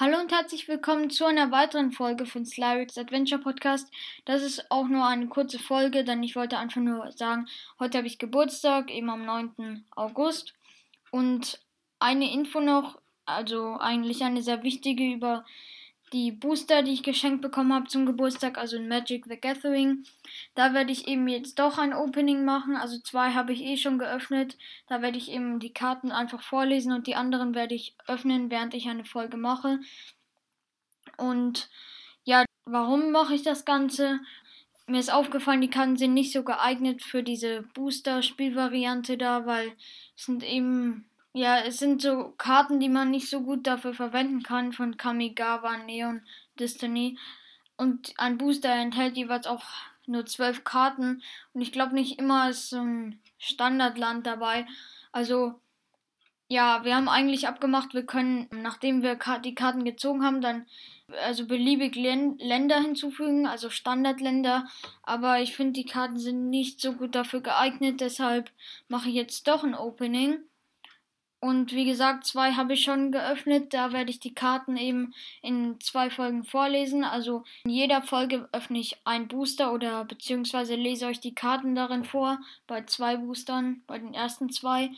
Hallo und herzlich willkommen zu einer weiteren Folge von Slyrix Adventure Podcast. Das ist auch nur eine kurze Folge, denn ich wollte einfach nur sagen, heute habe ich Geburtstag, eben am 9. August. Und eine Info noch, also eigentlich eine sehr wichtige über die Booster, die ich geschenkt bekommen habe zum Geburtstag, also in Magic the Gathering. Da werde ich eben jetzt doch ein Opening machen. Also zwei habe ich eh schon geöffnet. Da werde ich eben die Karten einfach vorlesen und die anderen werde ich öffnen, während ich eine Folge mache. Und ja, warum mache ich das Ganze? Mir ist aufgefallen, die Karten sind nicht so geeignet für diese Booster-Spielvariante da, weil es sind eben ja, es sind so Karten, die man nicht so gut dafür verwenden kann von Kamigawa, Neon, Destiny. Und ein Booster enthält jeweils auch nur zwölf Karten. Und ich glaube nicht immer ist so ein Standardland dabei. Also, ja, wir haben eigentlich abgemacht, wir können, nachdem wir die Karten gezogen haben, dann also beliebig Länder hinzufügen, also Standardländer. Aber ich finde, die Karten sind nicht so gut dafür geeignet. Deshalb mache ich jetzt doch ein Opening. Und wie gesagt, zwei habe ich schon geöffnet. Da werde ich die Karten eben in zwei Folgen vorlesen. Also in jeder Folge öffne ich ein Booster oder beziehungsweise lese euch die Karten darin vor. Bei zwei Boostern, bei den ersten zwei.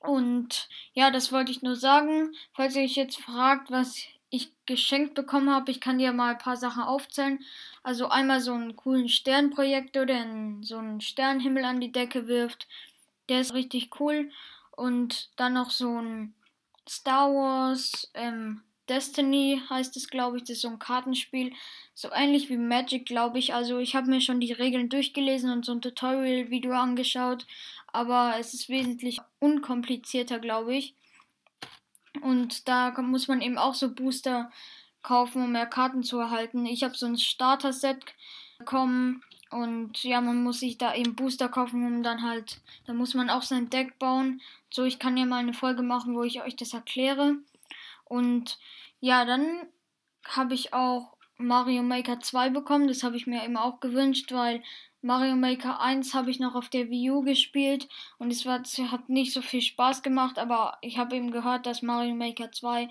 Und ja, das wollte ich nur sagen. Falls ihr euch jetzt fragt, was ich geschenkt bekommen habe, ich kann dir mal ein paar Sachen aufzählen. Also einmal so einen coolen Sternprojektor, der so einen Sternhimmel an die Decke wirft. Der ist richtig cool. Und dann noch so ein Star Wars ähm, Destiny heißt es, glaube ich. Das ist so ein Kartenspiel. So ähnlich wie Magic, glaube ich. Also ich habe mir schon die Regeln durchgelesen und so ein Tutorial-Video angeschaut. Aber es ist wesentlich unkomplizierter, glaube ich. Und da muss man eben auch so Booster kaufen, um mehr Karten zu erhalten. Ich habe so ein Starter-Set bekommen und ja, man muss sich da eben Booster kaufen, um dann halt, da muss man auch sein Deck bauen. So, ich kann ja mal eine Folge machen, wo ich euch das erkläre. Und ja, dann habe ich auch Mario Maker 2 bekommen. Das habe ich mir eben auch gewünscht, weil Mario Maker 1 habe ich noch auf der Wii U gespielt und es hat nicht so viel Spaß gemacht, aber ich habe eben gehört, dass Mario Maker 2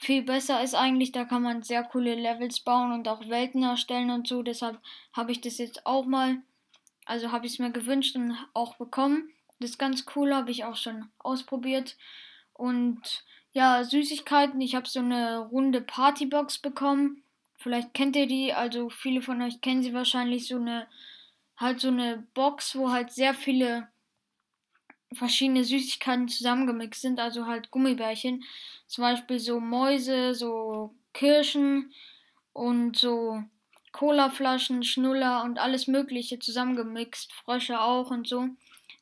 viel besser ist eigentlich. Da kann man sehr coole Levels bauen und auch Welten erstellen und so. Deshalb habe ich das jetzt auch mal, also habe ich es mir gewünscht und auch bekommen. Das ist ganz cool, habe ich auch schon ausprobiert. Und ja, Süßigkeiten. Ich habe so eine runde Partybox bekommen. Vielleicht kennt ihr die, also viele von euch kennen sie wahrscheinlich so eine, halt so eine Box, wo halt sehr viele verschiedene Süßigkeiten zusammengemixt sind, also halt Gummibärchen. Zum Beispiel so Mäuse, so Kirschen und so Colaflaschen, Schnuller und alles Mögliche zusammengemixt, Frösche auch und so.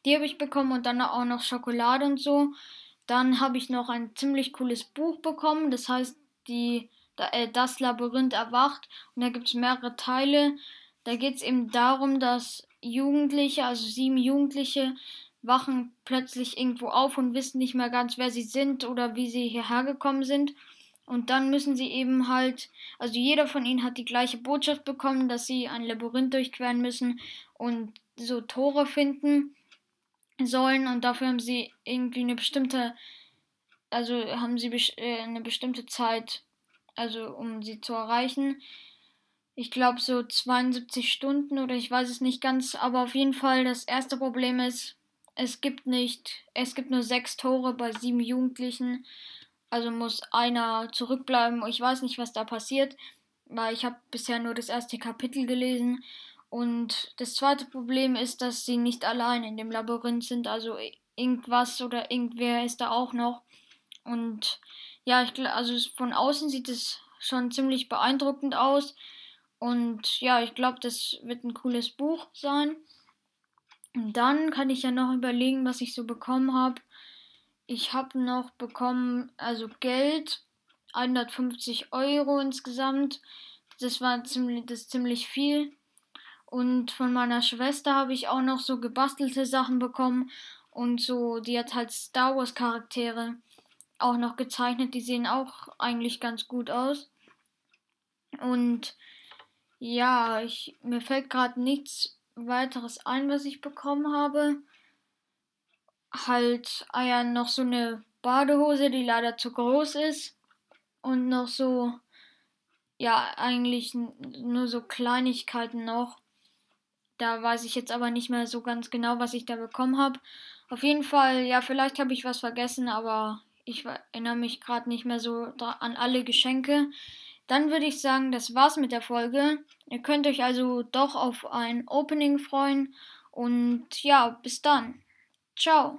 Die habe ich bekommen und dann auch noch Schokolade und so. Dann habe ich noch ein ziemlich cooles Buch bekommen, das heißt die, äh, Das Labyrinth erwacht und da gibt es mehrere Teile. Da geht es eben darum, dass Jugendliche, also sieben Jugendliche, wachen plötzlich irgendwo auf und wissen nicht mehr ganz, wer sie sind oder wie sie hierher gekommen sind. Und dann müssen sie eben halt, also jeder von ihnen hat die gleiche Botschaft bekommen, dass sie ein Labyrinth durchqueren müssen und so Tore finden sollen. Und dafür haben sie irgendwie eine bestimmte, also haben sie äh, eine bestimmte Zeit, also um sie zu erreichen. Ich glaube so 72 Stunden oder ich weiß es nicht ganz, aber auf jeden Fall das erste Problem ist, es gibt nicht, es gibt nur sechs Tore bei sieben Jugendlichen. Also muss einer zurückbleiben. Ich weiß nicht, was da passiert, weil ich habe bisher nur das erste Kapitel gelesen. Und das zweite Problem ist, dass sie nicht allein in dem Labyrinth sind. Also irgendwas oder irgendwer ist da auch noch. Und ja, ich, also von außen sieht es schon ziemlich beeindruckend aus. Und ja, ich glaube, das wird ein cooles Buch sein. Und dann kann ich ja noch überlegen, was ich so bekommen habe. Ich habe noch bekommen, also Geld, 150 Euro insgesamt. Das war ziemlich, das ziemlich viel. Und von meiner Schwester habe ich auch noch so gebastelte Sachen bekommen. Und so, die hat halt Star Wars Charaktere auch noch gezeichnet. Die sehen auch eigentlich ganz gut aus. Und ja, ich, mir fällt gerade nichts weiteres ein, was ich bekommen habe. Halt, ah ja, noch so eine Badehose, die leider zu groß ist. und noch so, ja, eigentlich nur so Kleinigkeiten noch. Da weiß ich jetzt aber nicht mehr so ganz genau, was ich da bekommen habe. Auf jeden Fall, ja, vielleicht habe ich was vergessen, aber ich erinnere mich gerade nicht mehr so an alle Geschenke. Dann würde ich sagen, das war's mit der Folge. Ihr könnt euch also doch auf ein Opening freuen. Und ja, bis dann. Ciao.